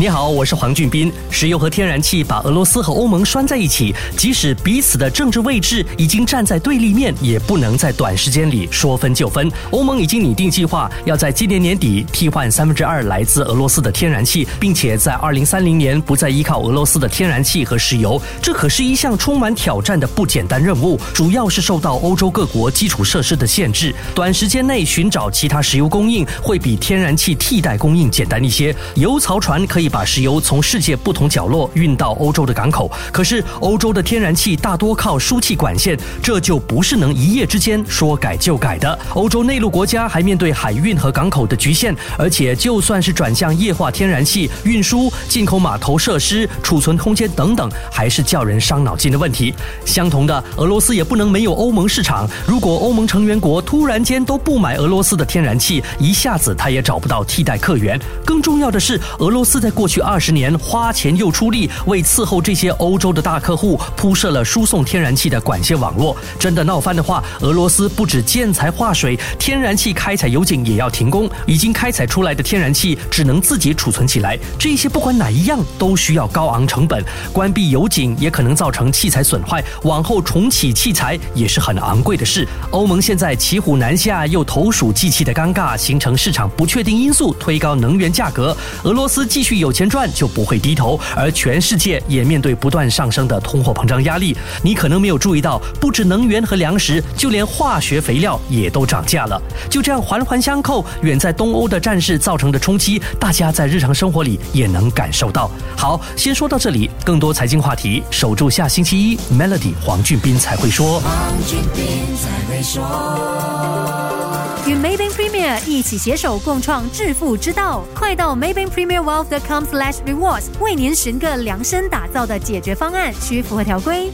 你好，我是黄俊斌。石油和天然气把俄罗斯和欧盟拴在一起，即使彼此的政治位置已经站在对立面，也不能在短时间里说分就分。欧盟已经拟定计划，要在今年年底替换三分之二来自俄罗斯的天然气，并且在二零三零年不再依靠俄罗斯的天然气和石油。这可是一项充满挑战的不简单任务，主要是受到欧洲各国基础设施的限制。短时间内寻找其他石油供应，会比天然气替代供应简单一些。油槽船可以。把石油从世界不同角落运到欧洲的港口，可是欧洲的天然气大多靠输气管线，这就不是能一夜之间说改就改的。欧洲内陆国家还面对海运和港口的局限，而且就算是转向液化天然气运输、进口码头设施、储存空间等等，还是叫人伤脑筋的问题。相同的，俄罗斯也不能没有欧盟市场。如果欧盟成员国突然间都不买俄罗斯的天然气，一下子他也找不到替代客源。更重要的是，俄罗斯在过去二十年花钱又出力，为伺候这些欧洲的大客户铺设了输送天然气的管线网络。真的闹翻的话，俄罗斯不止建材化水，天然气开采油井也要停工。已经开采出来的天然气只能自己储存起来，这些不管哪一样都需要高昂成本。关闭油井也可能造成器材损坏，往后重启器材也是很昂贵的事。欧盟现在骑虎难下，又投鼠忌器的尴尬，形成市场不确定因素，推高能源价格。俄罗斯继续有有钱赚。就不会低头，而全世界也面对不断上升的通货膨胀压力。你可能没有注意到，不止能源和粮食，就连化学肥料也都涨价了。就这样环环相扣，远在东欧的战事造成的冲击，大家在日常生活里也能感受到。好，先说到这里，更多财经话题，守住下星期一，Melody 黄俊斌才会说。与 Maybank Premier 一起携手共创致富之道，快到 Maybank Premier Wealth.com/slash rewards，为您寻个量身打造的解决方案，需符合条规。